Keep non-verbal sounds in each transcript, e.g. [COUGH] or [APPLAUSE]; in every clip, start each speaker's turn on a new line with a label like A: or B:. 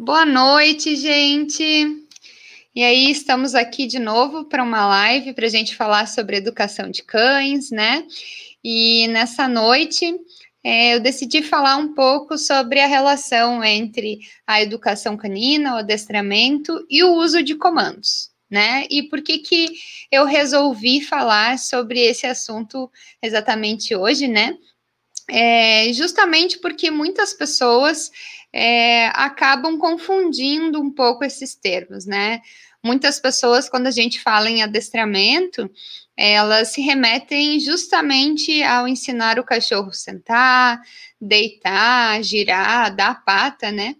A: Boa noite, gente. E aí, estamos aqui de novo para uma live para a gente falar sobre educação de cães, né? E nessa noite é, eu decidi falar um pouco sobre a relação entre a educação canina, o adestramento e o uso de comandos, né? E por que que eu resolvi falar sobre esse assunto exatamente hoje, né? É, justamente porque muitas pessoas é, acabam confundindo um pouco esses termos, né? Muitas pessoas, quando a gente fala em adestramento, elas se remetem justamente ao ensinar o cachorro sentar, deitar, girar, dar pata, né?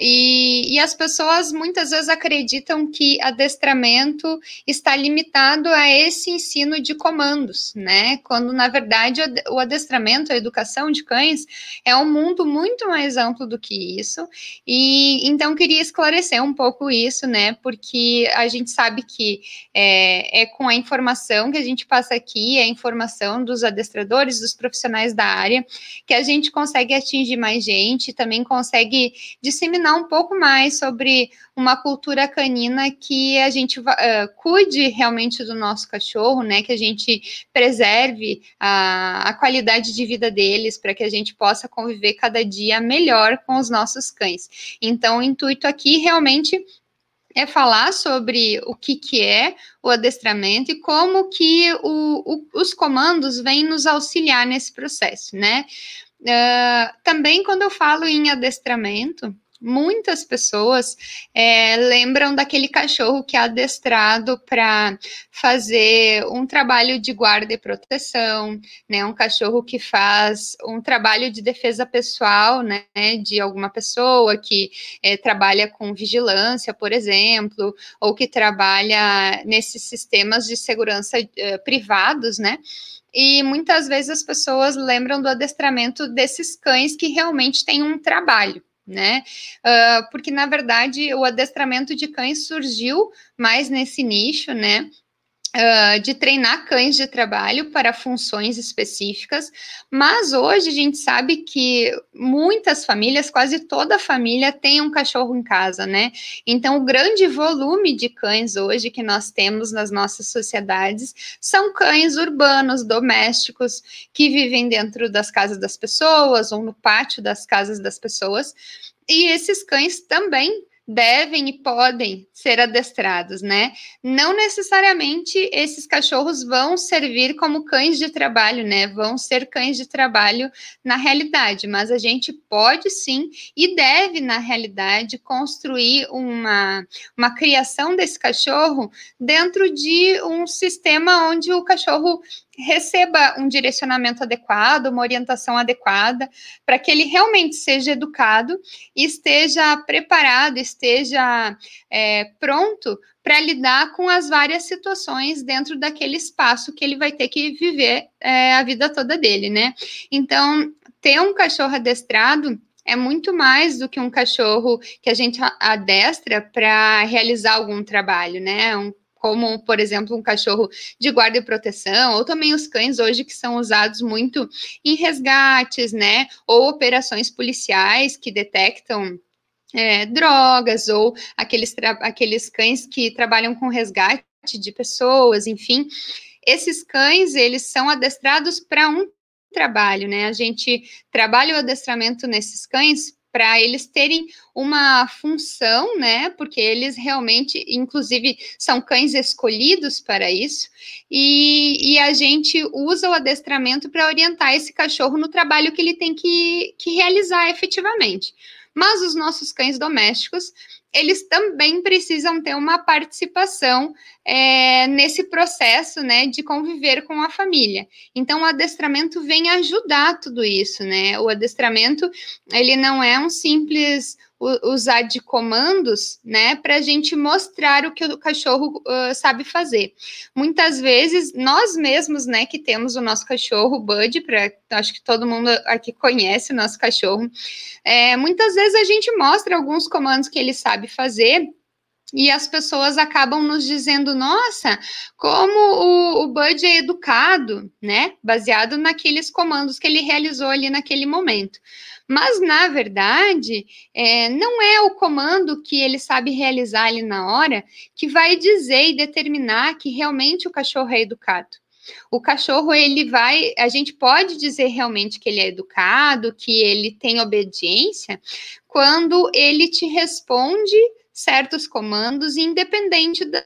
A: E, e, as pessoas muitas vezes acreditam que adestramento está limitado a esse ensino de comandos, né? Quando na verdade o adestramento, a educação de cães é um mundo muito mais amplo do que isso. E então queria esclarecer um pouco isso, né? Porque a gente sabe que é, é com a informação que a gente passa aqui, a informação dos adestradores, dos profissionais da área, que a gente consegue atingir mais gente, também consegue disseminar ensinar um pouco mais sobre uma cultura canina que a gente uh, cuide realmente do nosso cachorro, né? Que a gente preserve a, a qualidade de vida deles para que a gente possa conviver cada dia melhor com os nossos cães. Então, o intuito aqui realmente é falar sobre o que, que é o adestramento e como que o, o, os comandos vêm nos auxiliar nesse processo, né? Uh, também quando eu falo em adestramento, Muitas pessoas é, lembram daquele cachorro que é adestrado para fazer um trabalho de guarda e proteção, né? Um cachorro que faz um trabalho de defesa pessoal, né? De alguma pessoa que é, trabalha com vigilância, por exemplo, ou que trabalha nesses sistemas de segurança é, privados, né? E muitas vezes as pessoas lembram do adestramento desses cães que realmente têm um trabalho né? Uh, porque, na verdade, o adestramento de cães surgiu mais nesse nicho, né? De treinar cães de trabalho para funções específicas, mas hoje a gente sabe que muitas famílias, quase toda família, tem um cachorro em casa, né? Então, o grande volume de cães hoje que nós temos nas nossas sociedades são cães urbanos, domésticos, que vivem dentro das casas das pessoas ou no pátio das casas das pessoas. E esses cães também devem e podem ser adestrados, né? Não necessariamente esses cachorros vão servir como cães de trabalho, né? Vão ser cães de trabalho na realidade, mas a gente pode sim e deve, na realidade, construir uma, uma criação desse cachorro dentro de um sistema onde o cachorro receba um direcionamento adequado, uma orientação adequada, para que ele realmente seja educado e esteja preparado, esteja é, pronto para lidar com as várias situações dentro daquele espaço que ele vai ter que viver é, a vida toda dele, né? Então, ter um cachorro adestrado é muito mais do que um cachorro que a gente adestra para realizar algum trabalho, né? Um como, por exemplo, um cachorro de guarda e proteção, ou também os cães hoje que são usados muito em resgates, né? Ou operações policiais que detectam é, drogas, ou aqueles, aqueles cães que trabalham com resgate de pessoas, enfim. Esses cães, eles são adestrados para um trabalho, né? A gente trabalha o adestramento nesses cães para eles terem uma função, né? Porque eles realmente, inclusive, são cães escolhidos para isso, e, e a gente usa o adestramento para orientar esse cachorro no trabalho que ele tem que, que realizar efetivamente. Mas os nossos cães domésticos, eles também precisam ter uma participação é, nesse processo, né, de conviver com a família. Então, o adestramento vem ajudar tudo isso, né? O adestramento, ele não é um simples usar de comandos, né, para a gente mostrar o que o cachorro uh, sabe fazer. Muitas vezes nós mesmos, né, que temos o nosso cachorro Bud, para acho que todo mundo aqui conhece o nosso cachorro, é, muitas vezes a gente mostra alguns comandos que ele sabe fazer e as pessoas acabam nos dizendo, nossa, como o, o Bud é educado, né? Baseado naqueles comandos que ele realizou ali naquele momento. Mas, na verdade, é, não é o comando que ele sabe realizar ali na hora que vai dizer e determinar que realmente o cachorro é educado. O cachorro, ele vai. A gente pode dizer realmente que ele é educado, que ele tem obediência, quando ele te responde certos comandos, independente da,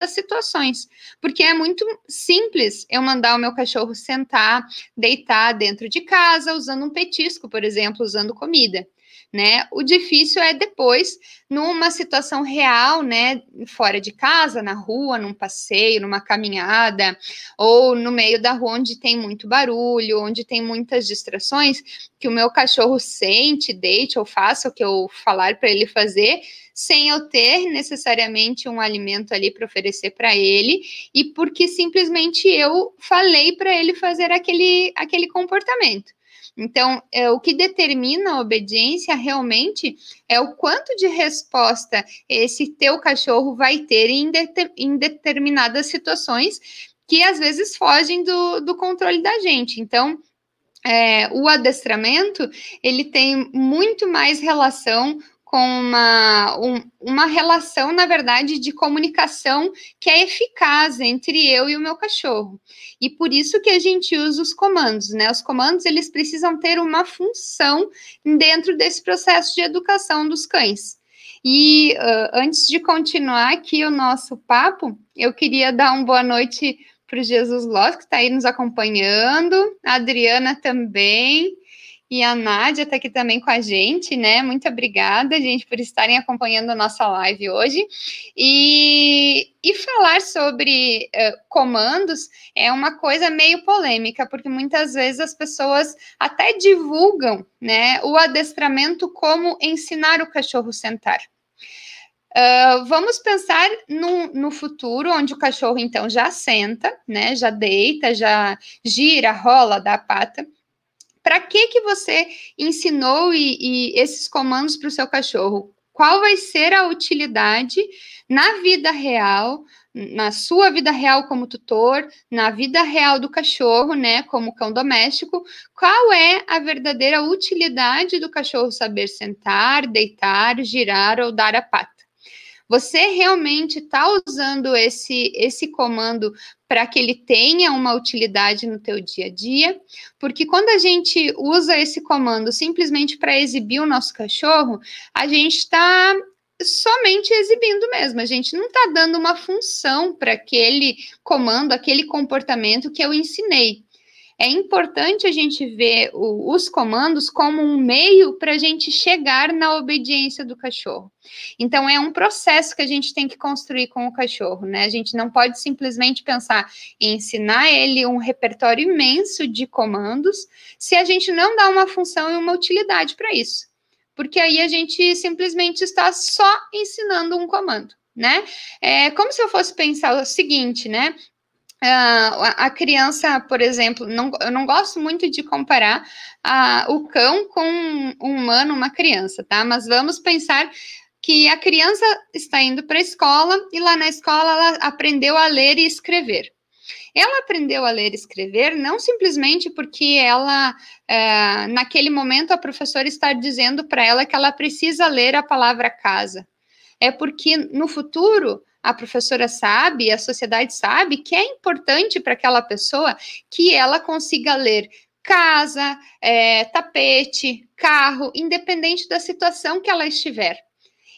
A: das situações. Porque é muito simples eu mandar o meu cachorro sentar, deitar dentro de casa, usando um petisco, por exemplo, usando comida né? O difícil é depois, numa situação real, né, fora de casa, na rua, num passeio, numa caminhada, ou no meio da rua onde tem muito barulho, onde tem muitas distrações, que o meu cachorro sente, deite ou faça o que eu falar para ele fazer, sem eu ter necessariamente um alimento ali para oferecer para ele, e porque simplesmente eu falei para ele fazer aquele, aquele comportamento. Então, é, o que determina a obediência realmente é o quanto de resposta esse teu cachorro vai ter em, em determinadas situações que às vezes fogem do, do controle da gente. Então, é, o adestramento ele tem muito mais relação com uma, um, uma relação, na verdade, de comunicação que é eficaz entre eu e o meu cachorro. E por isso que a gente usa os comandos, né? Os comandos, eles precisam ter uma função dentro desse processo de educação dos cães. E uh, antes de continuar aqui o nosso papo, eu queria dar uma boa noite para o Jesus Loss, que está aí nos acompanhando, a Adriana também, e a Nádia está aqui também com a gente, né? Muito obrigada, gente, por estarem acompanhando a nossa live hoje. E, e falar sobre uh, comandos é uma coisa meio polêmica, porque muitas vezes as pessoas até divulgam né, o adestramento como ensinar o cachorro sentar. Uh, vamos pensar no, no, futuro, onde o cachorro então já senta, né? Já deita, já gira, rola, dá a pata para que que você ensinou e, e esses comandos para o seu cachorro? Qual vai ser a utilidade na vida real, na sua vida real como tutor, na vida real do cachorro, né, como cão doméstico, qual é a verdadeira utilidade do cachorro saber sentar, deitar, girar ou dar a pata? Você realmente está usando esse, esse comando para que ele tenha uma utilidade no teu dia a dia? Porque quando a gente usa esse comando simplesmente para exibir o nosso cachorro, a gente está somente exibindo mesmo. A gente não está dando uma função para aquele comando, aquele comportamento que eu ensinei é importante a gente ver o, os comandos como um meio para a gente chegar na obediência do cachorro. Então, é um processo que a gente tem que construir com o cachorro, né? A gente não pode simplesmente pensar em ensinar ele um repertório imenso de comandos se a gente não dá uma função e uma utilidade para isso. Porque aí a gente simplesmente está só ensinando um comando né? É como se eu fosse pensar o seguinte, né? Uh, a criança, por exemplo, não, eu não gosto muito de comparar uh, o cão com um humano, uma criança, tá? Mas vamos pensar que a criança está indo para a escola e lá na escola ela aprendeu a ler e escrever. Ela aprendeu a ler e escrever não simplesmente porque ela, uh, naquele momento, a professora está dizendo para ela que ela precisa ler a palavra casa. É porque no futuro a professora sabe, a sociedade sabe que é importante para aquela pessoa que ela consiga ler casa, é, tapete, carro, independente da situação que ela estiver.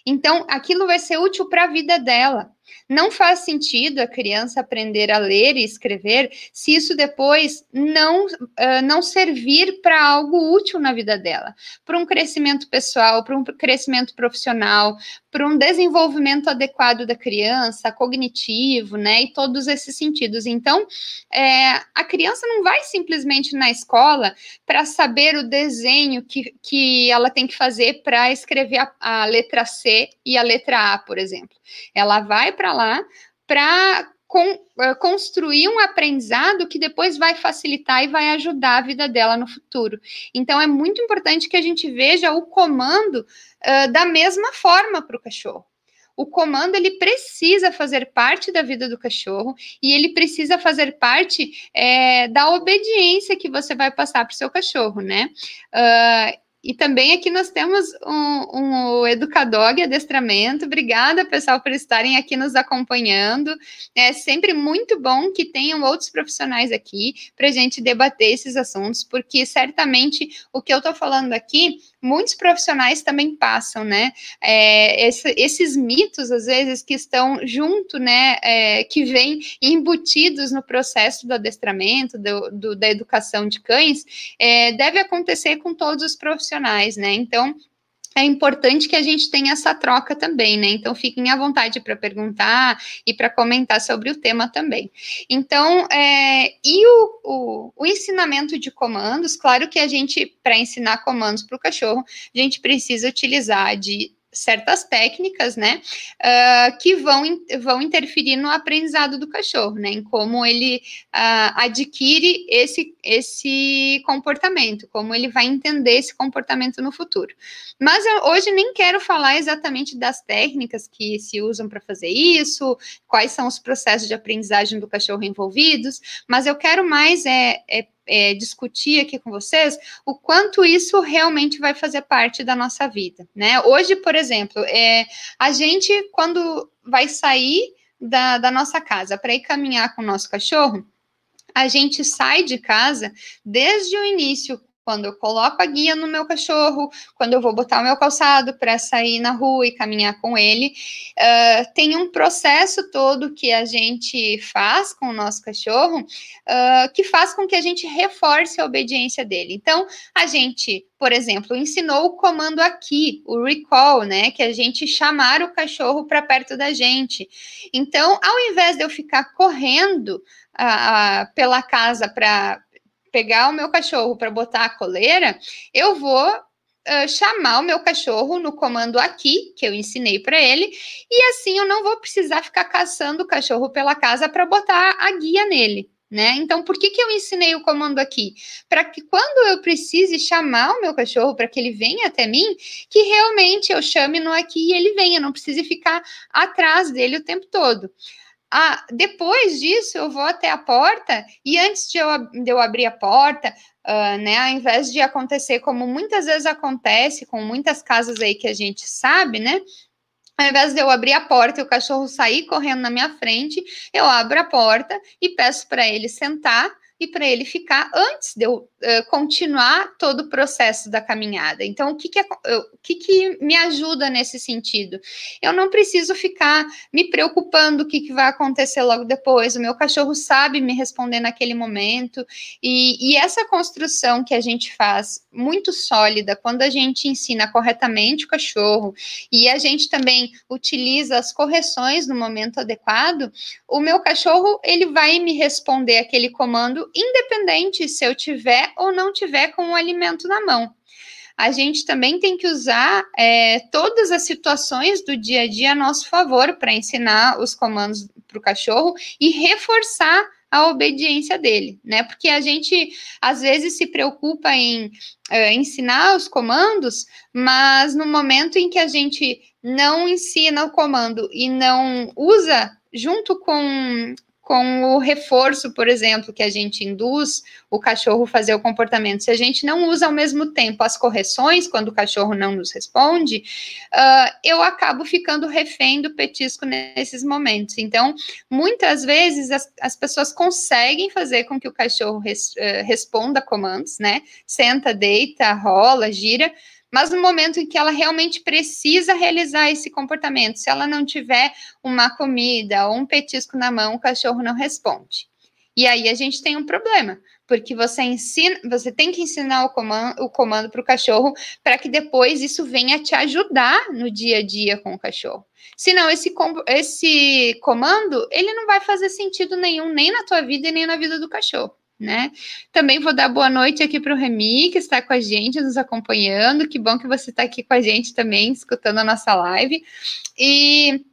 A: Então, aquilo vai ser útil para a vida dela. Não faz sentido a criança aprender a ler e escrever se isso depois não, uh, não servir para algo útil na vida dela, para um crescimento pessoal, para um crescimento profissional, para um desenvolvimento adequado da criança, cognitivo, né, e todos esses sentidos. Então, é, a criança não vai simplesmente na escola para saber o desenho que, que ela tem que fazer para escrever a, a letra C e a letra A, por exemplo. Ela vai para lá para eh, construir um aprendizado que depois vai facilitar e vai ajudar a vida dela no futuro. Então, é muito importante que a gente veja o comando uh, da mesma forma para o cachorro. O comando ele precisa fazer parte da vida do cachorro e ele precisa fazer parte é, da obediência que você vai passar para o seu cachorro, né? Uh, e também aqui nós temos um, um educador e adestramento. Obrigada, pessoal, por estarem aqui nos acompanhando. É sempre muito bom que tenham outros profissionais aqui para a gente debater esses assuntos, porque certamente o que eu estou falando aqui, muitos profissionais também passam, né? É, esse, esses mitos, às vezes, que estão junto, né? É, que vêm embutidos no processo do adestramento, do, do da educação de cães, é, deve acontecer com todos os profissionais né? Então, é importante que a gente tenha essa troca também, né? Então, fiquem à vontade para perguntar e para comentar sobre o tema também. Então, é, e o, o, o, ensinamento de comandos? Claro que a gente, para ensinar comandos para o cachorro, a gente precisa utilizar de certas técnicas, né, uh, que vão, vão interferir no aprendizado do cachorro, né, em como ele uh, adquire esse, esse comportamento, como ele vai entender esse comportamento no futuro. Mas eu, hoje nem quero falar exatamente das técnicas que se usam para fazer isso, quais são os processos de aprendizagem do cachorro envolvidos, mas eu quero mais é, é é, discutir aqui com vocês o quanto isso realmente vai fazer parte da nossa vida, né? Hoje, por exemplo, é, a gente, quando vai sair da, da nossa casa para ir caminhar com o nosso cachorro, a gente sai de casa desde o início quando eu coloco a guia no meu cachorro, quando eu vou botar o meu calçado para sair na rua e caminhar com ele, uh, tem um processo todo que a gente faz com o nosso cachorro uh, que faz com que a gente reforce a obediência dele. Então, a gente, por exemplo, ensinou o comando aqui, o recall, né? Que é a gente chamar o cachorro para perto da gente. Então, ao invés de eu ficar correndo uh, pela casa para pegar o meu cachorro para botar a coleira, eu vou uh, chamar o meu cachorro no comando aqui, que eu ensinei para ele, e assim eu não vou precisar ficar caçando o cachorro pela casa para botar a guia nele. Né? Então, por que, que eu ensinei o comando aqui? Para que quando eu precise chamar o meu cachorro para que ele venha até mim, que realmente eu chame no aqui e ele venha, não precise ficar atrás dele o tempo todo. Ah, depois disso, eu vou até a porta e antes de eu, de eu abrir a porta, uh, né, ao invés de acontecer como muitas vezes acontece com muitas casas aí que a gente sabe, né, ao invés de eu abrir a porta e o cachorro sair correndo na minha frente, eu abro a porta e peço para ele sentar e para ele ficar antes de eu uh, continuar todo o processo da caminhada. Então, o que que, o que que me ajuda nesse sentido? Eu não preciso ficar me preocupando o que, que vai acontecer logo depois. O meu cachorro sabe me responder naquele momento. E, e essa construção que a gente faz muito sólida quando a gente ensina corretamente o cachorro e a gente também utiliza as correções no momento adequado, o meu cachorro ele vai me responder aquele comando independente se eu tiver ou não tiver com o alimento na mão. A gente também tem que usar é, todas as situações do dia a dia a nosso favor para ensinar os comandos para o cachorro e reforçar a obediência dele, né? Porque a gente às vezes se preocupa em uh, ensinar os comandos, mas no momento em que a gente não ensina o comando e não usa junto com com o reforço, por exemplo, que a gente induz o cachorro fazer o comportamento. Se a gente não usa ao mesmo tempo as correções quando o cachorro não nos responde, uh, eu acabo ficando refém do petisco nesses momentos. Então, muitas vezes as, as pessoas conseguem fazer com que o cachorro res, uh, responda comandos, né? Senta, deita, rola, gira, mas no momento em que ela realmente precisa realizar esse comportamento, se ela não tiver uma comida ou um petisco na mão, o cachorro não responde. E aí a gente tem um problema, porque você ensina, você tem que ensinar o comando, o comando para o cachorro para que depois isso venha te ajudar no dia a dia com o cachorro. Senão esse, esse comando ele não vai fazer sentido nenhum nem na tua vida e nem na vida do cachorro né? Também vou dar boa noite aqui para o Remy, que está com a gente, nos acompanhando. Que bom que você está aqui com a gente também, escutando a nossa live. E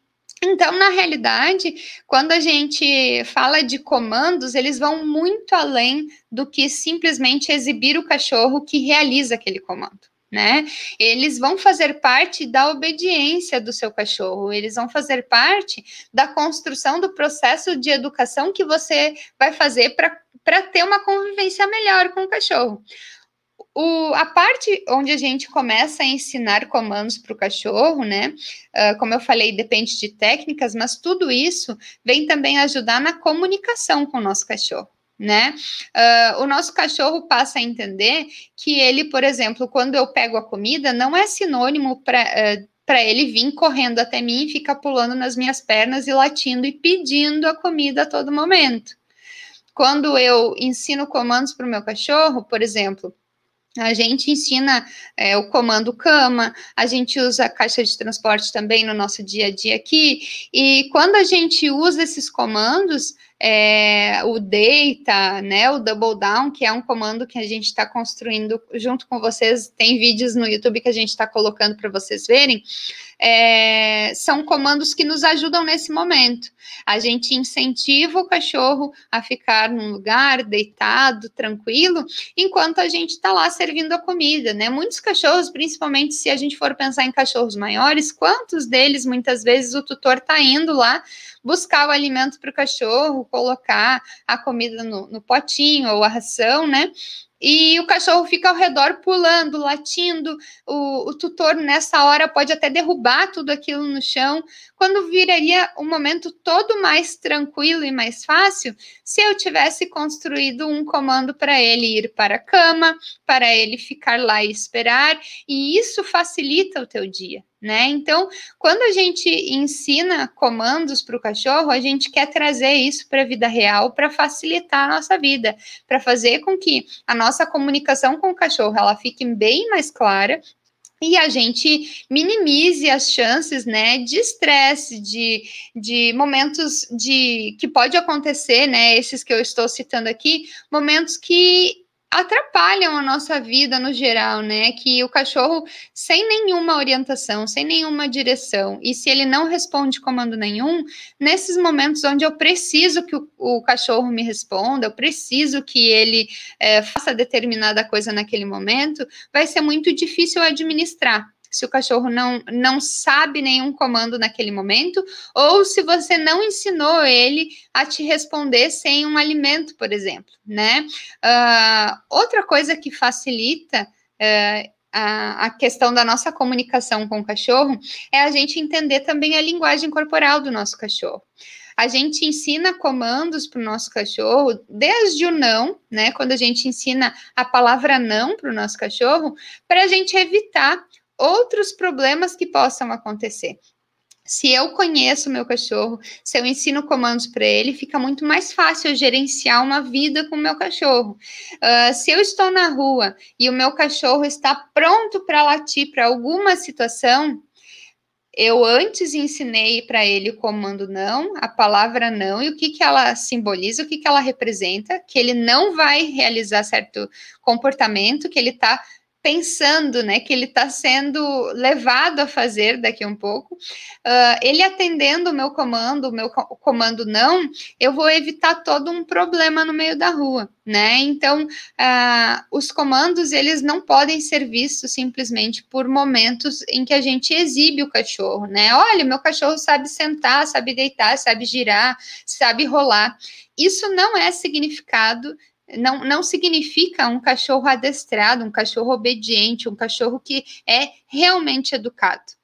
A: então, na realidade, quando a gente fala de comandos, eles vão muito além do que simplesmente exibir o cachorro que realiza aquele comando né? Eles vão fazer parte da obediência do seu cachorro, eles vão fazer parte da construção do processo de educação que você vai fazer para ter uma convivência melhor com o cachorro. o, a parte onde a gente começa a ensinar comandos para o cachorro, né? Uh, como eu falei, depende de técnicas, mas tudo isso vem também ajudar na comunicação com o nosso cachorro. Né? Uh, o nosso cachorro passa a entender que ele, por exemplo, quando eu pego a comida, não é sinônimo para uh, para ele vir correndo até mim e ficar pulando nas minhas pernas e latindo e pedindo a comida a todo momento. Quando eu ensino comandos para o meu cachorro, por exemplo, a gente ensina é, o comando cama, a gente usa a caixa de transporte também no nosso dia a dia aqui. E quando a gente usa esses comandos, é, o deita, né, o double down, que é um comando que a gente está construindo junto com vocês. Tem vídeos no YouTube que a gente está colocando para vocês verem. É, são comandos que nos ajudam nesse momento. A gente incentiva o cachorro a ficar num lugar deitado, tranquilo, enquanto a gente está lá servindo a comida, né? Muitos cachorros, principalmente se a gente for pensar em cachorros maiores, quantos deles muitas vezes o tutor está indo lá buscar o alimento para o cachorro, colocar a comida no, no potinho ou a ração, né? e o cachorro fica ao redor pulando, latindo. O, o, tutor, nessa hora, pode até derrubar tudo aquilo no chão, quando viraria um momento todo mais tranquilo e mais fácil se eu tivesse construído um comando para ele ir para a cama, para ele ficar lá e esperar, e isso facilita o teu dia né? Então, quando a gente ensina comandos para o cachorro, a gente quer trazer isso para a vida real para facilitar a nossa vida, para fazer com que a nossa comunicação com o cachorro ela fique bem mais clara e a gente minimize as chances, né, de estresse, de, de momentos de que pode acontecer, né, esses que eu estou citando aqui, momentos que atrapalham a nossa vida no geral, né? Que o cachorro, sem nenhuma orientação, sem nenhuma direção, e se ele não responde comando nenhum, nesses momentos onde eu preciso que o, o cachorro me responda, eu preciso que ele é, faça determinada coisa naquele momento, vai ser muito difícil administrar se o cachorro não, não sabe nenhum comando naquele momento, ou se você não ensinou ele a te responder sem um alimento, por exemplo, né? Uh, outra coisa que facilita uh, a, a, questão da nossa comunicação com o cachorro é a gente entender também a linguagem corporal do nosso cachorro. A gente ensina comandos para o nosso cachorro, desde o não, né? Quando a gente ensina a palavra não para o nosso cachorro, para a gente evitar outros problemas que possam acontecer. Se eu conheço o meu cachorro, se eu ensino comandos para ele, fica muito mais fácil eu gerenciar uma vida com o meu cachorro. Uh, se eu estou na rua e o meu cachorro está pronto para latir para alguma situação, eu antes ensinei para ele o comando não, a palavra não e o que, que ela simboliza, o que, que ela representa, que ele não vai realizar certo comportamento, que ele está pensando, né, que ele está sendo levado a fazer daqui a um pouco, uh, ele atendendo o meu comando, o meu comando não, eu vou evitar todo um problema no meio da rua, né? Então, uh, os comandos eles não podem ser vistos simplesmente por momentos em que a gente exibe o cachorro, né? Olha, meu cachorro sabe sentar, sabe deitar, sabe girar, sabe rolar. Isso não é significado não, não significa um cachorro adestrado, um cachorro obediente, um cachorro que é realmente educado.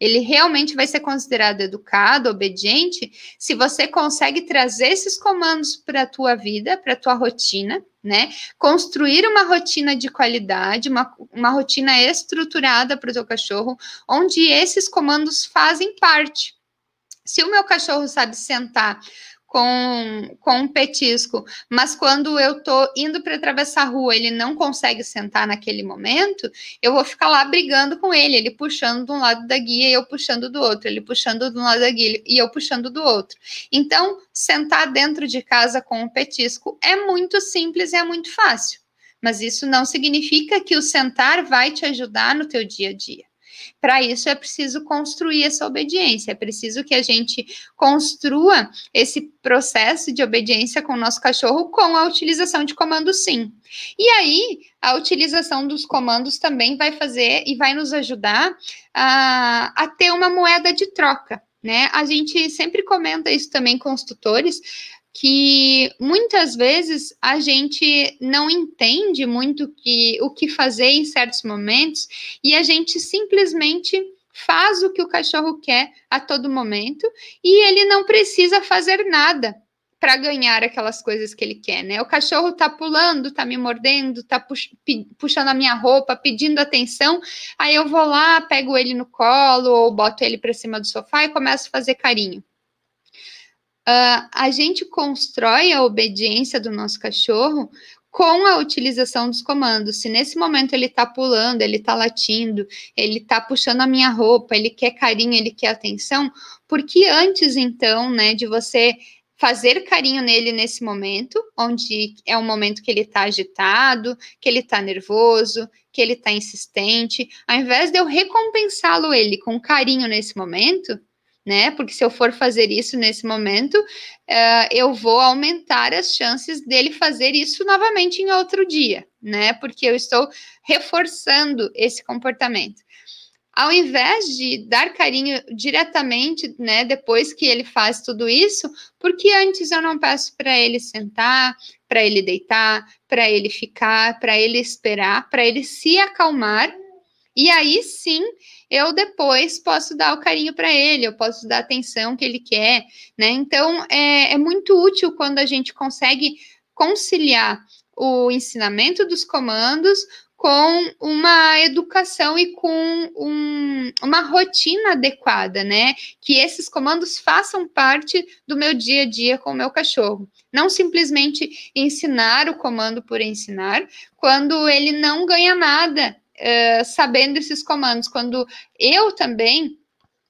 A: Ele realmente vai ser considerado educado, obediente, se você consegue trazer esses comandos para a tua vida, para a tua rotina, né? Construir uma rotina de qualidade, uma, uma rotina estruturada para o teu cachorro, onde esses comandos fazem parte. Se o meu cachorro sabe sentar com, com um petisco, mas quando eu tô indo para atravessar a rua, ele não consegue sentar naquele momento, eu vou ficar lá brigando com ele, ele puxando de um lado da guia e eu puxando do outro, ele puxando de um lado da guia e eu puxando do outro. Então, sentar dentro de casa com um petisco é muito simples e é muito fácil. Mas isso não significa que o sentar vai te ajudar no teu dia a dia. Para isso é preciso construir essa obediência, é preciso que a gente construa esse processo de obediência com o nosso cachorro com a utilização de comandos sim. E aí, a utilização dos comandos também vai fazer e vai nos ajudar a, a ter uma moeda de troca. Né? A gente sempre comenta isso também com os tutores, que muitas vezes a gente não entende muito que, o que fazer em certos momentos e a gente simplesmente faz o que o cachorro quer a todo momento e ele não precisa fazer nada para ganhar aquelas coisas que ele quer, né? O cachorro tá pulando, tá me mordendo, tá pux puxando a minha roupa, pedindo atenção. Aí eu vou lá, pego ele no colo ou boto ele para cima do sofá e começo a fazer carinho. Uh, a gente constrói a obediência do nosso cachorro com a utilização dos comandos. Se nesse momento ele está pulando, ele está latindo, ele está puxando a minha roupa, ele quer carinho, ele quer atenção, porque antes então, né, de você fazer carinho nele nesse momento, onde é um momento que ele está agitado, que ele está nervoso, que ele está insistente, ao invés de eu recompensá-lo ele com carinho nesse momento, né? Porque se eu for fazer isso nesse momento, uh, eu vou aumentar as chances dele fazer isso novamente em outro dia, né? Porque eu estou reforçando esse comportamento ao invés de dar carinho diretamente, né, depois que ele faz tudo isso, porque antes eu não peço para ele sentar, para ele deitar, para ele ficar, para ele esperar, para ele se acalmar, e aí sim eu depois posso dar o carinho para ele, eu posso dar a atenção que ele quer, né? Então é, é muito útil quando a gente consegue conciliar o ensinamento dos comandos com uma educação e com um, uma rotina adequada, né? Que esses comandos façam parte do meu dia a dia com o meu cachorro. Não simplesmente ensinar o comando por ensinar, quando ele não ganha nada sabendo esses comandos, quando eu também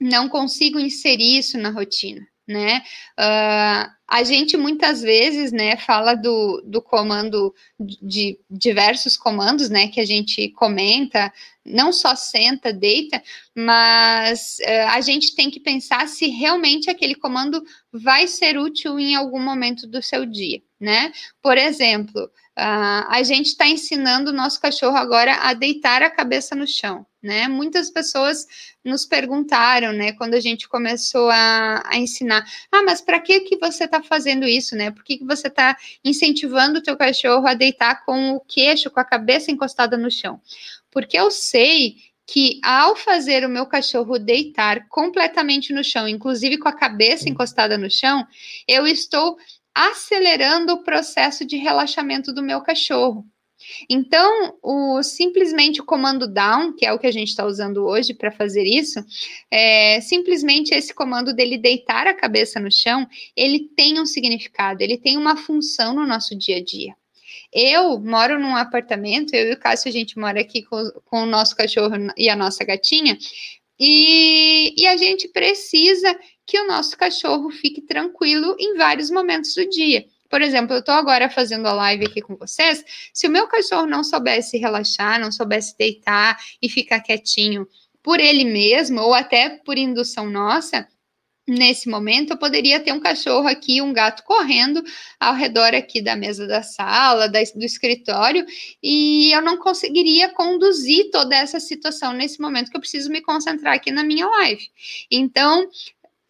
A: não consigo inserir isso na rotina né? Uh, a gente muitas vezes, né, fala do, do comando, de diversos comandos, né, que a gente comenta, não só senta, deita, mas uh, a gente tem que pensar se realmente aquele comando vai ser útil em algum momento do seu dia, né? Por exemplo, uh, a gente está ensinando o nosso cachorro agora a deitar a cabeça no chão né? Muitas pessoas nos perguntaram, né, quando a gente começou a, a ensinar, ah, mas para que que você está fazendo isso, né? Por que, que você está incentivando o teu cachorro a deitar com o queixo, com a cabeça encostada no chão? Porque eu sei que ao fazer o meu cachorro deitar completamente no chão, inclusive com a cabeça encostada no chão, eu estou acelerando o processo de relaxamento do meu cachorro. Então, o simplesmente o comando down, que é o que a gente está usando hoje para fazer isso, é, simplesmente esse comando dele deitar a cabeça no chão, ele tem um significado, ele tem uma função no nosso dia a dia. Eu moro num apartamento, eu e o Cássio, a gente mora aqui com, com o nosso cachorro e a nossa gatinha, e, e, a gente precisa que o nosso cachorro fique tranquilo em vários momentos do dia. Por exemplo, eu estou agora fazendo a live aqui com vocês. Se o meu cachorro não soubesse relaxar, não soubesse deitar e ficar quietinho por ele mesmo, ou até por indução nossa, nesse momento eu poderia ter um cachorro aqui, um gato correndo ao redor aqui da mesa da sala, da, do escritório, e eu não conseguiria conduzir toda essa situação nesse momento que eu preciso me concentrar aqui na minha live. Então,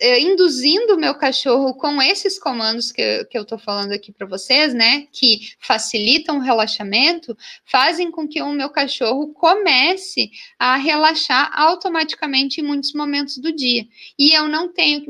A: induzindo o meu cachorro com esses comandos que, que eu estou falando aqui para vocês, né, que facilitam o relaxamento, fazem com que o meu cachorro comece a relaxar automaticamente em muitos momentos do dia. E eu não tenho,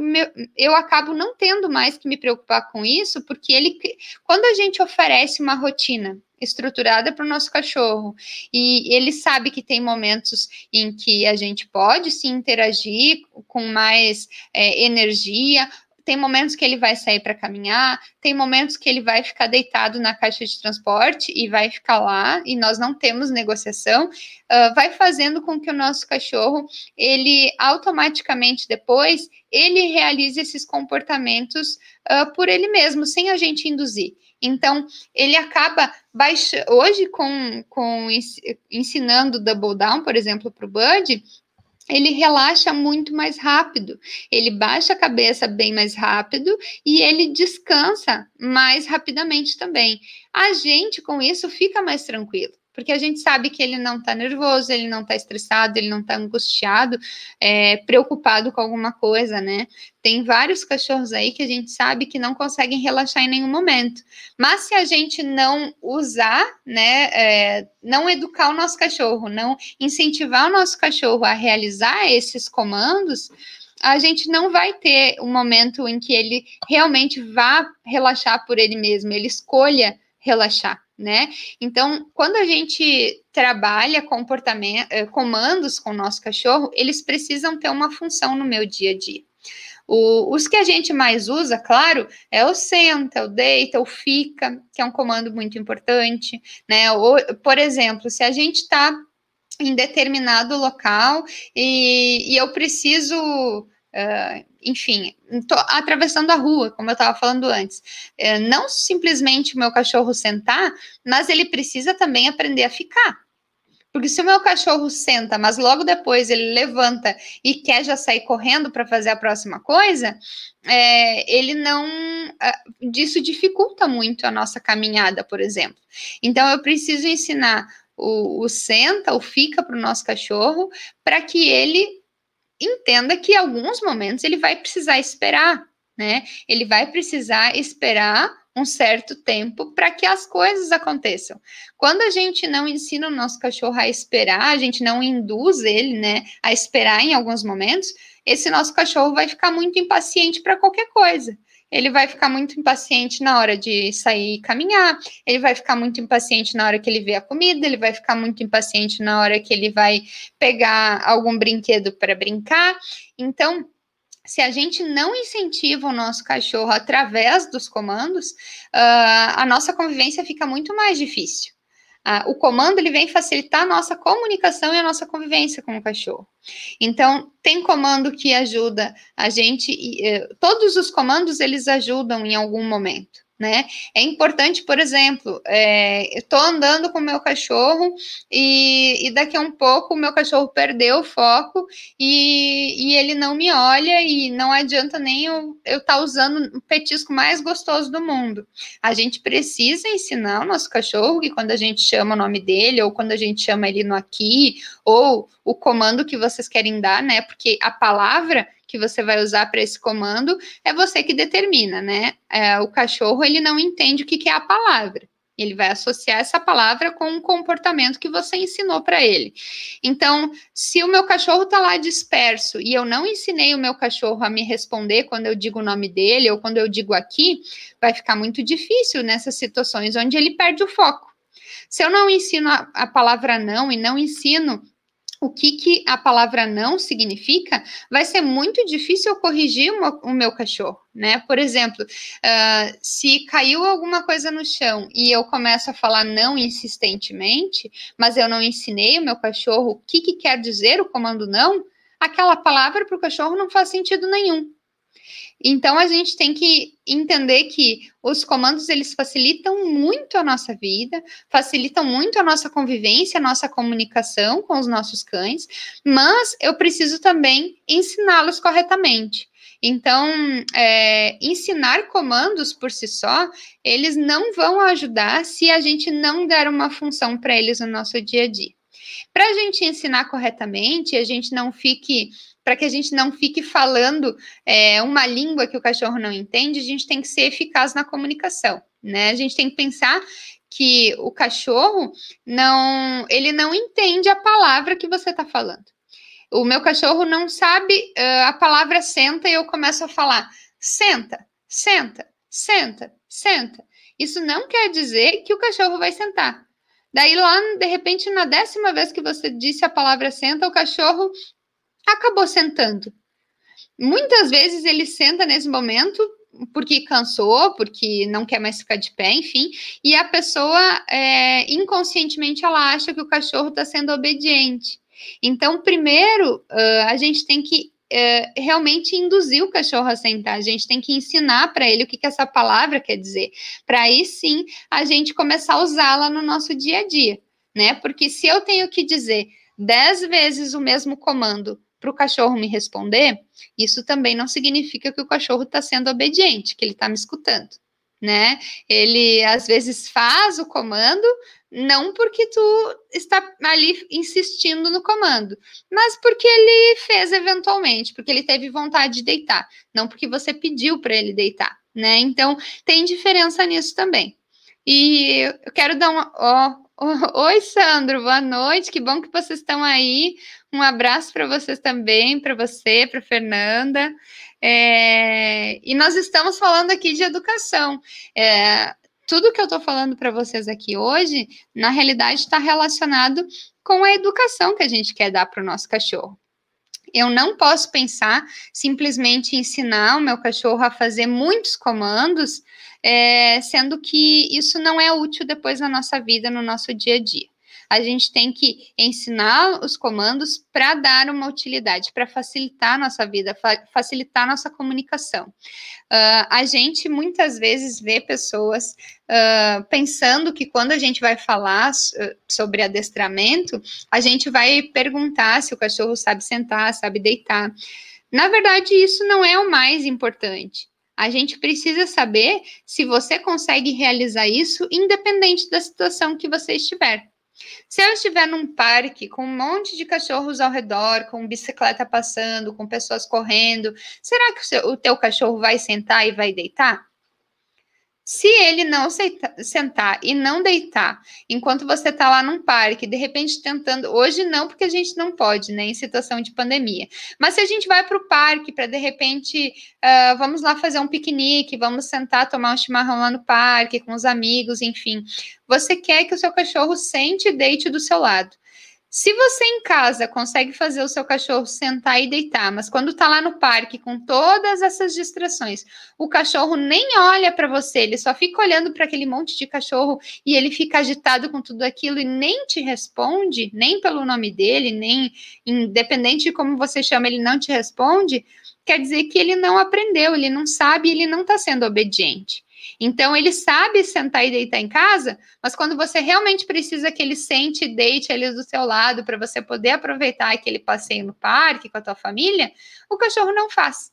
A: eu acabo não tendo mais que me preocupar com isso, porque ele, quando a gente oferece uma rotina estruturada para o nosso cachorro. E ele sabe que tem momentos em que a gente pode se interagir com mais é, energia. Tem momentos que ele vai sair para caminhar, tem momentos que ele vai ficar deitado na caixa de transporte e vai ficar lá, e nós não temos negociação, uh, vai fazendo com que o nosso cachorro, ele automaticamente depois, ele realize esses comportamentos uh, por ele mesmo, sem a gente induzir. Então, ele acaba baixando. Hoje, com, com ensinando Double Down, por exemplo, para o Bud, ele relaxa muito mais rápido, ele baixa a cabeça bem mais rápido e ele descansa mais rapidamente também. A gente, com isso, fica mais tranquilo. Porque a gente sabe que ele não está nervoso, ele não está estressado, ele não está angustiado, é, preocupado com alguma coisa, né? Tem vários cachorros aí que a gente sabe que não conseguem relaxar em nenhum momento. Mas se a gente não usar, né, é, não educar o nosso cachorro, não incentivar o nosso cachorro a realizar esses comandos, a gente não vai ter um momento em que ele realmente vá relaxar por ele mesmo, ele escolha relaxar né? Então, quando a gente trabalha comportamento, eh, comandos com o nosso cachorro, eles precisam ter uma função no meu dia a dia. O, os que a gente mais usa, claro, é o senta, o deita, o fica, que é um comando muito importante, né? Ou, por exemplo, se a gente está em determinado local e, e eu preciso Uh, enfim, atravessando a rua, como eu estava falando antes. Uh, não simplesmente o meu cachorro sentar, mas ele precisa também aprender a ficar. Porque se o meu cachorro senta, mas logo depois ele levanta e quer já sair correndo para fazer a próxima coisa, é, ele não. Disso dificulta muito a nossa caminhada, por exemplo. Então eu preciso ensinar o, o senta, o fica para o nosso cachorro, para que ele entenda que em alguns momentos ele vai precisar esperar, né? Ele vai precisar esperar um certo tempo para que as coisas aconteçam. Quando a gente não ensina o nosso cachorro a esperar, a gente não induz ele, né, a esperar em alguns momentos, esse nosso cachorro vai ficar muito impaciente para qualquer coisa ele vai ficar muito impaciente na hora de sair e caminhar, ele vai ficar muito impaciente na hora que ele vê a comida, ele vai ficar muito impaciente na hora que ele vai pegar algum brinquedo para brincar. Então, se a gente não incentiva o nosso cachorro através dos comandos, uh, a nossa convivência fica muito mais difícil. Ah, o comando ele vem facilitar a nossa comunicação e a nossa convivência com o cachorro. Então, tem comando que ajuda a gente, e, eh, todos os comandos eles ajudam em algum momento né? É importante, por exemplo, é, eu tô andando com o meu cachorro e, e, daqui a um pouco o meu cachorro perdeu o foco e, e ele não me olha e não adianta nem eu estar tá usando o petisco mais gostoso do mundo. A gente precisa ensinar o nosso cachorro que quando a gente chama o nome dele ou quando a gente chama ele no aqui ou o comando que vocês querem dar, né? Porque a palavra que você vai usar para esse comando é você que determina, né? É, o cachorro ele não entende o que, que é a palavra. Ele vai associar essa palavra com um comportamento que você ensinou para ele. Então, se o meu cachorro está lá disperso e eu não ensinei o meu cachorro a me responder quando eu digo o nome dele ou quando eu digo aqui, vai ficar muito difícil nessas situações onde ele perde o foco. Se eu não ensino a, a palavra não e não ensino o que, que a palavra não significa, vai ser muito difícil eu corrigir o meu, cachorro, né? Por exemplo, uh, se caiu alguma coisa no chão e eu começo a falar não insistentemente, mas eu não ensinei o meu cachorro o que, que quer dizer o comando não, aquela palavra para o cachorro não faz sentido nenhum. Então a gente tem que entender que os comandos eles facilitam muito a nossa vida, facilitam muito a nossa convivência, a nossa comunicação com os nossos cães, mas eu preciso também ensiná-los corretamente. Então, é, ensinar comandos por si só, eles não vão ajudar se a gente não der uma função para eles no nosso dia a dia. Para a gente ensinar corretamente, a gente não fique para que a gente não fique falando é, uma língua que o cachorro não entende, a gente tem que ser eficaz na comunicação, né? A gente tem que pensar que o cachorro não, ele não entende a palavra que você está falando. O meu cachorro não sabe uh, a palavra senta e eu começo a falar senta, senta, senta, senta. Isso não quer dizer que o cachorro vai sentar. Daí lá, de repente, na décima vez que você disse a palavra senta, o cachorro acabou sentando. Muitas vezes ele senta nesse momento porque cansou, porque não quer mais ficar de pé, enfim, e a pessoa é, inconscientemente ela acha que o cachorro está sendo obediente. Então, primeiro, uh, a gente tem que uh, realmente induzir o cachorro a sentar, a gente tem que ensinar para ele o que, que essa palavra quer dizer, para aí sim a gente começar a usá-la no nosso dia a dia, né? Porque se eu tenho que dizer dez vezes o mesmo comando para o cachorro me responder, isso também não significa que o cachorro está sendo obediente, que ele está me escutando. né? Ele às vezes faz o comando, não porque tu está ali insistindo no comando, mas porque ele fez eventualmente, porque ele teve vontade de deitar, não porque você pediu para ele deitar, né? Então tem diferença nisso também. E eu quero dar uma. Oh, [LAUGHS] oi, Sandro, boa noite, que bom que vocês estão aí. Um abraço para vocês também, para você, para Fernanda. É, e nós estamos falando aqui de educação. É, tudo que eu estou falando para vocês aqui hoje, na realidade, está relacionado com a educação que a gente quer dar para o nosso cachorro. Eu não posso pensar simplesmente ensinar o meu cachorro a fazer muitos comandos, é, sendo que isso não é útil depois na nossa vida, no nosso dia a dia a gente tem que ensinar os comandos para dar uma utilidade, para facilitar a nossa vida, fa facilitar a nossa comunicação. Uh, a gente muitas vezes vê pessoas uh, pensando que quando a gente vai falar sobre adestramento, a gente vai perguntar se o cachorro sabe sentar, sabe deitar. Na verdade, isso não é o mais importante. A gente precisa saber se você consegue realizar isso independente da situação que você estiver. Se eu estiver num parque com um monte de cachorros ao redor, com bicicleta passando, com pessoas correndo, será que o, seu, o teu cachorro vai sentar e vai deitar? Se ele não sentar e não deitar, enquanto você está lá num parque, de repente tentando, hoje não, porque a gente não pode, né, em situação de pandemia. Mas se a gente vai para o parque para de repente, uh, vamos lá fazer um piquenique, vamos sentar, tomar um chimarrão lá no parque com os amigos, enfim, você quer que o seu cachorro sente e deite do seu lado. Se você em casa consegue fazer o seu cachorro sentar e deitar, mas quando tá lá no parque com todas essas distrações, o cachorro nem olha para você, ele só fica olhando para aquele monte de cachorro e ele fica agitado com tudo aquilo e nem te responde, nem pelo nome dele, nem independente de como você chama, ele não te responde, quer dizer que ele não aprendeu, ele não sabe, ele não está sendo obediente. Então, ele sabe sentar e deitar em casa, mas quando você realmente precisa que ele sente e deite ali do seu lado para você poder aproveitar aquele passeio no parque com a tua família, o cachorro não faz.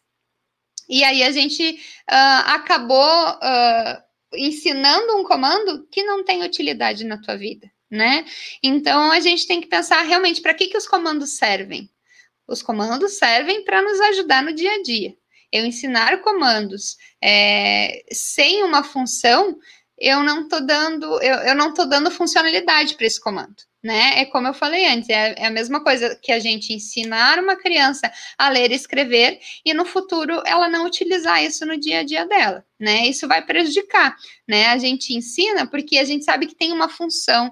A: E aí a gente uh, acabou uh, ensinando um comando que não tem utilidade na tua vida, né? Então a gente tem que pensar realmente para que, que os comandos servem. Os comandos servem para nos ajudar no dia a dia eu ensinar comandos é, sem uma função, eu não estou dando, eu, eu não tô dando funcionalidade para esse comando. Né? É como eu falei antes, é, é, a mesma coisa que a gente ensinar uma criança a ler e escrever e no futuro ela não utilizar isso no dia a dia dela, né? Isso vai prejudicar, né? A gente ensina porque a gente sabe que tem uma função,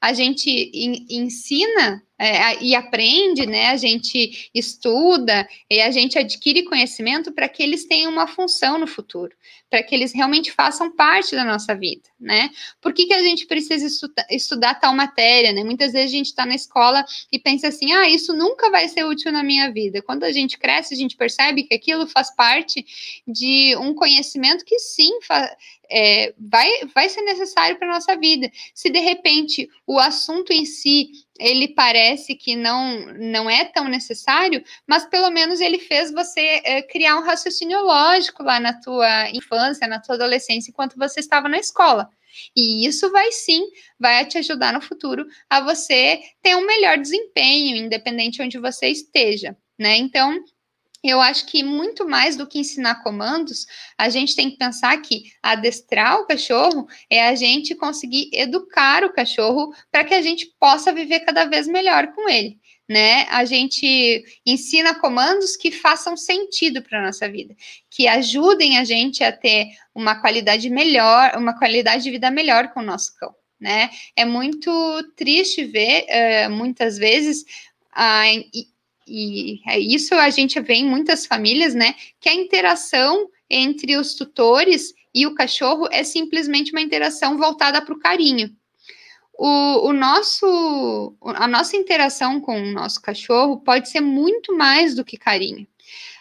A: a gente in, ensina é, e aprende, né? A gente estuda e a gente adquire conhecimento para que eles tenham uma função no futuro, para que eles realmente façam parte da nossa vida, né? Por que, que a gente precisa estudar, tal matéria, né? Muitas vezes a gente está na escola e pensa assim, ah, isso nunca vai ser útil na minha vida. Quando a gente cresce, a gente percebe que aquilo faz parte de um conhecimento que sim é, vai, vai ser necessário para a nossa vida. Se de repente o assunto em si ele parece que não, não é tão necessário, mas pelo menos ele fez você é, criar um raciocínio lógico lá na tua infância, na tua adolescência, enquanto você estava na escola. E isso vai sim, vai te ajudar no futuro a você ter um melhor desempenho, independente onde você esteja, né? Então, eu acho que muito mais do que ensinar comandos, a gente tem que pensar que adestrar o cachorro é a gente conseguir educar o cachorro para que a gente possa viver cada vez melhor com ele. Né? A gente ensina comandos que façam sentido para a nossa vida, que ajudem a gente a ter uma qualidade melhor, uma qualidade de vida melhor com o nosso cão. Né? É muito triste ver, uh, muitas vezes, a e é isso a gente vê em muitas famílias, né? Que a interação entre os tutores e o cachorro é simplesmente uma interação voltada para o carinho. O, o, nosso, a nossa interação com o nosso cachorro pode ser muito mais do que carinho.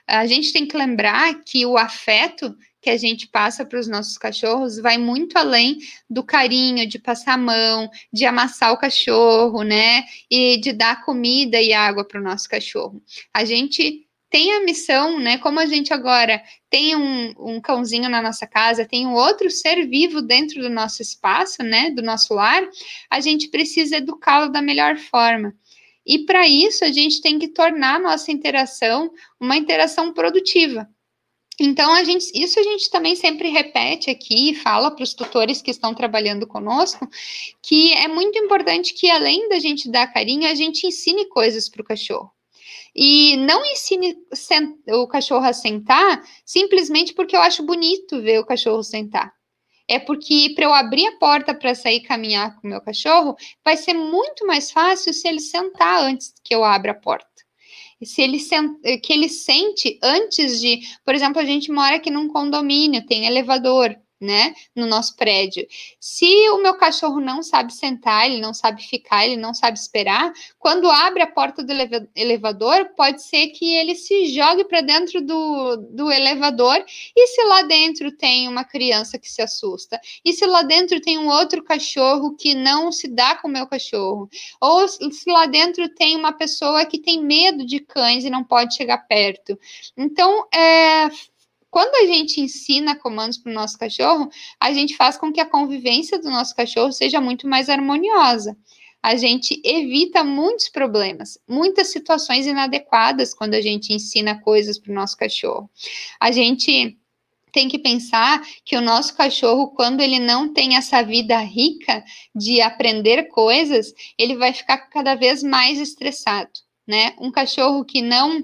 A: A gente tem que lembrar que o afeto que a gente passa para os nossos cachorros vai muito além do carinho, de passar a mão, de amassar o cachorro, né? E de dar comida e água para o nosso cachorro. A gente tem a missão, né? Como a gente agora tem um, um cãozinho na nossa casa, tem um outro ser vivo dentro do nosso espaço, né? Do nosso lar, a gente precisa educá-lo da melhor forma. E para isso, a gente tem que tornar a nossa interação uma interação produtiva. Então, a gente, isso a gente também sempre repete aqui, fala para os tutores que estão trabalhando conosco, que é muito importante que, além da gente dar carinho, a gente ensine coisas para o cachorro. E não ensine o cachorro a sentar simplesmente porque eu acho bonito ver o cachorro sentar. É porque para eu abrir a porta para sair caminhar com o meu cachorro, vai ser muito mais fácil se ele sentar antes que eu abra a porta se ele que ele sente antes de, por exemplo, a gente mora aqui num condomínio, tem elevador né, no nosso prédio. Se o meu cachorro não sabe sentar, ele não sabe ficar, ele não sabe esperar, quando abre a porta do elevador, pode ser que ele se jogue para dentro do, do elevador. E se lá dentro tem uma criança que se assusta? E se lá dentro tem um outro cachorro que não se dá com o meu cachorro? Ou se lá dentro tem uma pessoa que tem medo de cães e não pode chegar perto? Então, é, quando a gente ensina comandos para o nosso cachorro, a gente faz com que a convivência do nosso cachorro seja muito mais harmoniosa. A gente evita muitos problemas, muitas situações inadequadas quando a gente ensina coisas para o nosso cachorro. A gente tem que pensar que o nosso cachorro, quando ele não tem essa vida rica de aprender coisas, ele vai ficar cada vez mais estressado, né? Um cachorro que não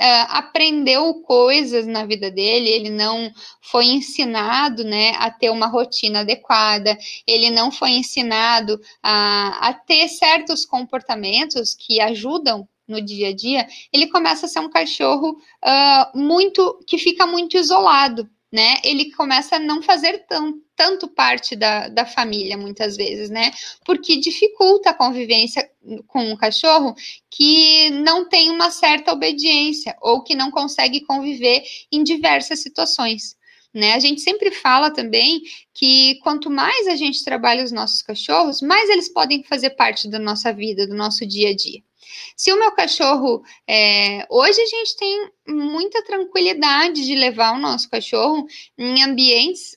A: uh, aprendeu coisas na vida dele, ele não foi ensinado né, a ter uma rotina adequada, ele não foi ensinado a, a ter certos comportamentos que ajudam no dia a dia, ele começa a ser um cachorro uh, muito que fica muito isolado, né? Ele começa a não fazer tão, tanto parte da, da família, muitas vezes, né? Porque dificulta a convivência com um cachorro que não tem uma certa obediência ou que não consegue conviver em diversas situações. Né? A gente sempre fala também que quanto mais a gente trabalha os nossos cachorros, mais eles podem fazer parte da nossa vida, do nosso dia a dia. Se o meu cachorro. É, hoje a gente tem muita tranquilidade de levar o nosso cachorro em ambientes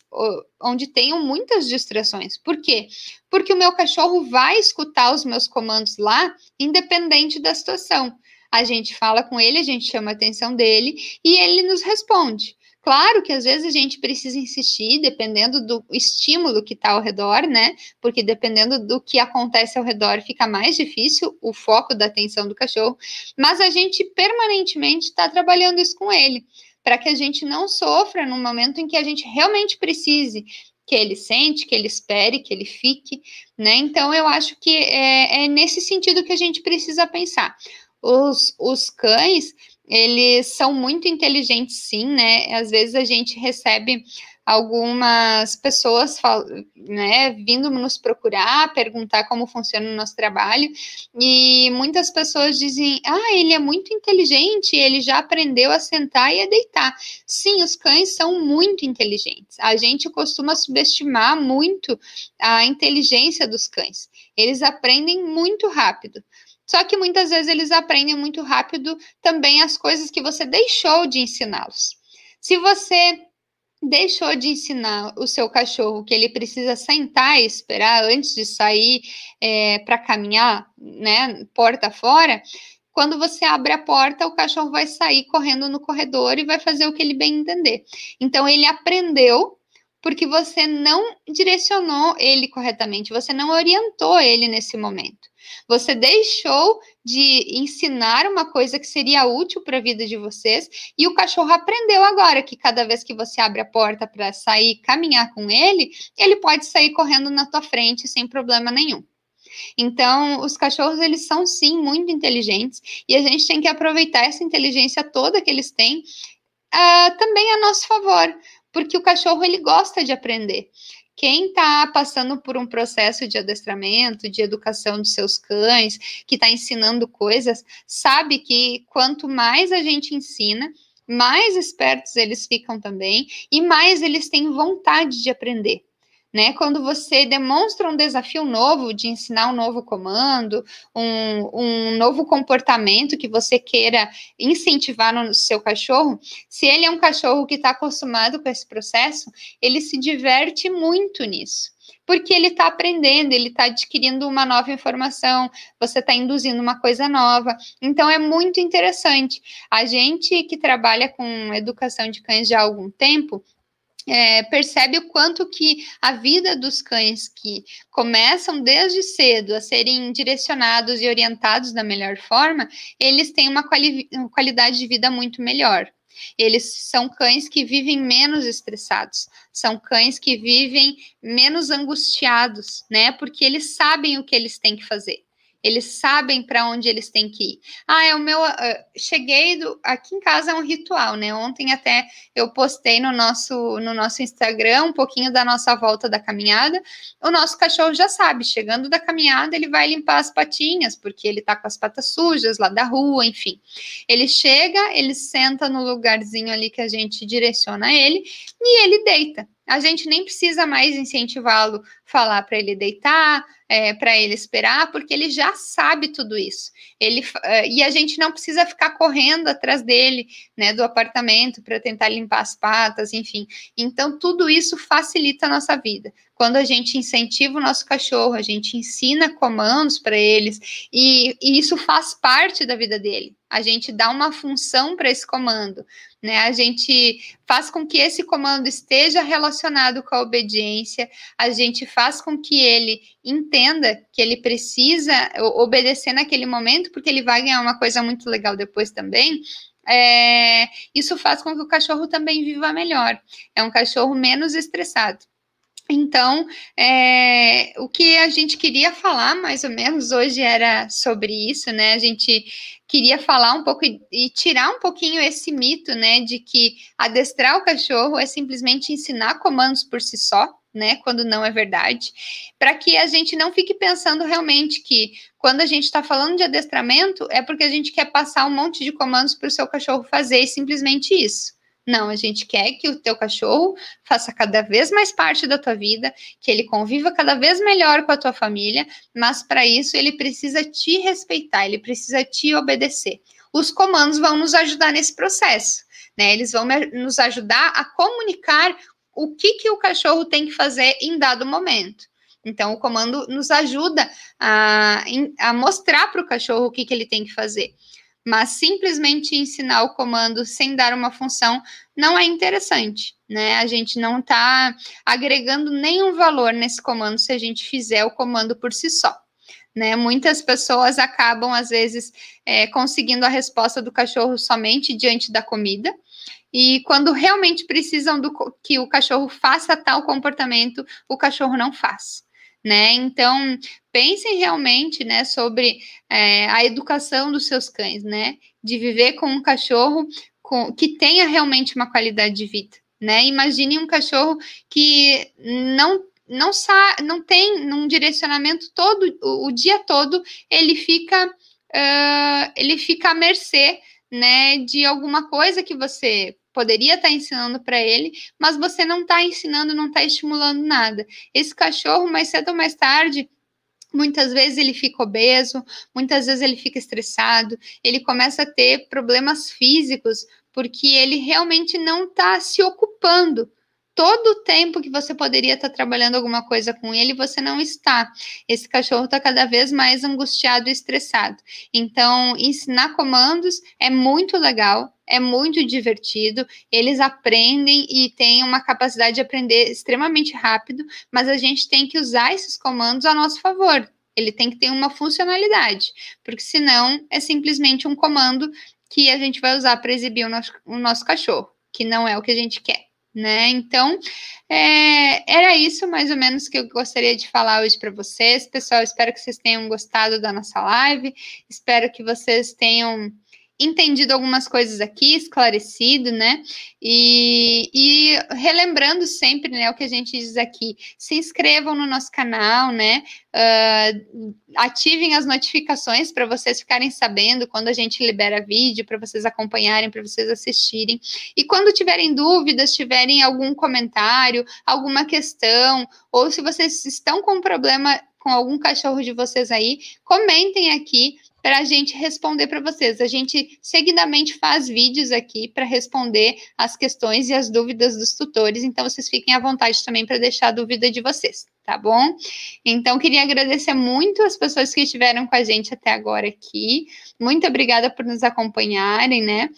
A: onde tenham muitas distrações. Por quê? Porque o meu cachorro vai escutar os meus comandos lá, independente da situação. A gente fala com ele, a gente chama a atenção dele e ele nos responde. Claro que às vezes a gente precisa insistir, dependendo do estímulo que está ao redor, né? Porque dependendo do que acontece ao redor, fica mais difícil o foco da atenção do cachorro. Mas a gente permanentemente está trabalhando isso com ele, para que a gente não sofra no momento em que a gente realmente precise que ele sente, que ele espere, que ele fique, né? Então eu acho que é, é nesse sentido que a gente precisa pensar. Os, os cães eles são muito inteligentes, sim, né? Às vezes a gente recebe algumas pessoas né, vindo nos procurar, perguntar como funciona o nosso trabalho, e muitas pessoas dizem: ah, ele é muito inteligente, ele já aprendeu a sentar e a deitar. Sim, os cães são muito inteligentes. A gente costuma subestimar muito a inteligência dos cães. Eles aprendem muito rápido. Só que muitas vezes eles aprendem muito rápido também as coisas que você deixou de ensiná-los. Se você deixou de ensinar o seu cachorro que ele precisa sentar e esperar antes de sair é, para caminhar, né, porta fora, quando você abre a porta, o cachorro vai sair correndo no corredor e vai fazer o que ele bem entender. Então, ele aprendeu porque você não direcionou ele corretamente, você não orientou ele nesse momento. Você deixou de ensinar uma coisa que seria útil para a vida de vocês e o cachorro aprendeu agora que cada vez que você abre a porta para sair caminhar com ele, ele pode sair correndo na tua frente sem problema nenhum. Então, os cachorros, eles são sim muito inteligentes e a gente tem que aproveitar essa inteligência toda que eles têm uh, também a nosso favor, porque o cachorro ele gosta de aprender. Quem está passando por um processo de adestramento, de educação dos seus cães, que está ensinando coisas, sabe que quanto mais a gente ensina, mais espertos eles ficam também e mais eles têm vontade de aprender. Né? Quando você demonstra um desafio novo de ensinar um novo comando, um, um novo comportamento que você queira incentivar no seu cachorro, se ele é um cachorro que está acostumado com esse processo, ele se diverte muito nisso porque ele está aprendendo, ele está adquirindo uma nova informação, você está induzindo uma coisa nova. Então é muito interessante. A gente que trabalha com educação de cães já há algum tempo, é, percebe o quanto que a vida dos cães que começam desde cedo a serem direcionados e orientados da melhor forma, eles têm uma, quali uma qualidade de vida muito melhor. Eles são cães que vivem menos estressados, são cães que vivem menos angustiados, né? Porque eles sabem o que eles têm que fazer. Eles sabem para onde eles têm que ir. Ah, é o meu. Uh, cheguei do, aqui em casa é um ritual, né? Ontem até eu postei no nosso no nosso Instagram um pouquinho da nossa volta da caminhada. O nosso cachorro já sabe, chegando da caminhada, ele vai limpar as patinhas, porque ele tá com as patas sujas lá da rua, enfim. Ele chega, ele senta no lugarzinho ali que a gente direciona ele e ele deita. A gente nem precisa mais incentivá-lo, falar para ele deitar, é, para ele esperar, porque ele já sabe tudo isso. Ele uh, e a gente não precisa ficar correndo atrás dele, né, do apartamento para tentar limpar as patas, enfim. Então tudo isso facilita a nossa vida. Quando a gente incentiva o nosso cachorro, a gente ensina comandos para eles e, e isso faz parte da vida dele. A gente dá uma função para esse comando né? A gente faz com que esse comando esteja relacionado com a obediência, a gente faz com que ele entenda que ele precisa obedecer naquele momento, porque ele vai ganhar uma coisa muito legal depois também. É, isso faz com que o cachorro também viva melhor. É um cachorro menos estressado. Então, é, o que a gente queria falar, mais ou menos, hoje era sobre isso, né? A gente queria falar um pouco e, e, tirar um pouquinho esse mito, né, de que adestrar o cachorro é simplesmente ensinar comandos por si só, né, quando não é verdade, para que a gente não fique pensando realmente que quando a gente está falando de adestramento é porque a gente quer passar um monte de comandos para o seu cachorro fazer e simplesmente isso. Não, a gente quer que o teu cachorro faça cada vez mais parte da tua vida, que ele conviva cada vez melhor com a tua família, mas para isso ele precisa te respeitar, ele precisa te obedecer. Os comandos vão nos ajudar nesse processo, né? Eles vão nos ajudar a comunicar o que, que o cachorro tem que fazer em dado momento. Então, o comando nos ajuda a, a mostrar para o cachorro o que, que ele tem que fazer mas simplesmente ensinar o comando sem dar uma função não é interessante, né? A gente não está agregando nenhum valor nesse comando se a gente fizer o comando por si só. Né? Muitas pessoas acabam, às vezes, é, conseguindo a resposta do cachorro somente diante da comida, e quando realmente precisam do, que o cachorro faça tal comportamento, o cachorro não faz né? Então, pensem realmente, né, sobre é, a educação dos seus cães, né? De viver com um cachorro com, que tenha realmente uma qualidade de vida, né? Imagine um cachorro que não não sa não tem um direcionamento todo o, o dia todo ele fica uh, ele fica à mercê né de alguma coisa que você poderia estar tá ensinando para ele, mas você não está ensinando, não está estimulando nada. Esse cachorro, mais cedo ou mais tarde, Muitas vezes ele fica obeso, muitas vezes ele fica estressado, ele começa a ter problemas físicos, porque ele realmente não está se ocupando todo o tempo que você poderia estar trabalhando alguma coisa com ele, você não está. Esse cachorro está cada vez mais angustiado e estressado. Então, ensinar comandos é muito legal, é muito divertido, eles aprendem e têm uma capacidade de aprender extremamente rápido, mas a gente tem que usar esses comandos a nosso favor. Ele tem que ter uma funcionalidade, porque senão é simplesmente um comando que a gente vai usar para exibir o nosso, o nosso cachorro, que não é o que a gente quer né? Então, é, era isso mais ou menos que eu gostaria de falar hoje para vocês. Pessoal, espero que vocês tenham gostado da nossa live, espero que vocês tenham entendido algumas coisas aqui, esclarecido, né? E, e, relembrando sempre, né, o que a gente diz aqui, se inscrevam no nosso canal, né? Uh, ativem as notificações para vocês ficarem sabendo quando a gente libera vídeo, para vocês acompanharem, para vocês assistirem. E quando tiverem dúvidas, tiverem algum comentário, alguma questão, ou se vocês estão com problema com algum cachorro de vocês aí, comentem aqui para a gente responder para vocês. A gente seguidamente faz vídeos aqui para responder as questões e as dúvidas dos tutores, então vocês fiquem à vontade também para deixar a dúvida de vocês, tá bom? Então, queria agradecer muito as pessoas que estiveram com a gente até agora aqui. Muito obrigada por nos acompanharem, né?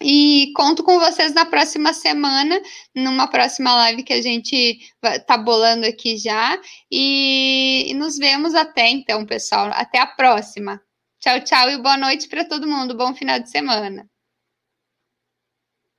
A: E conto com vocês na próxima semana, numa próxima live que a gente tá bolando aqui já. E, e nos vemos até então, pessoal. Até a próxima. Tchau, tchau e boa noite para todo mundo. Bom final de semana.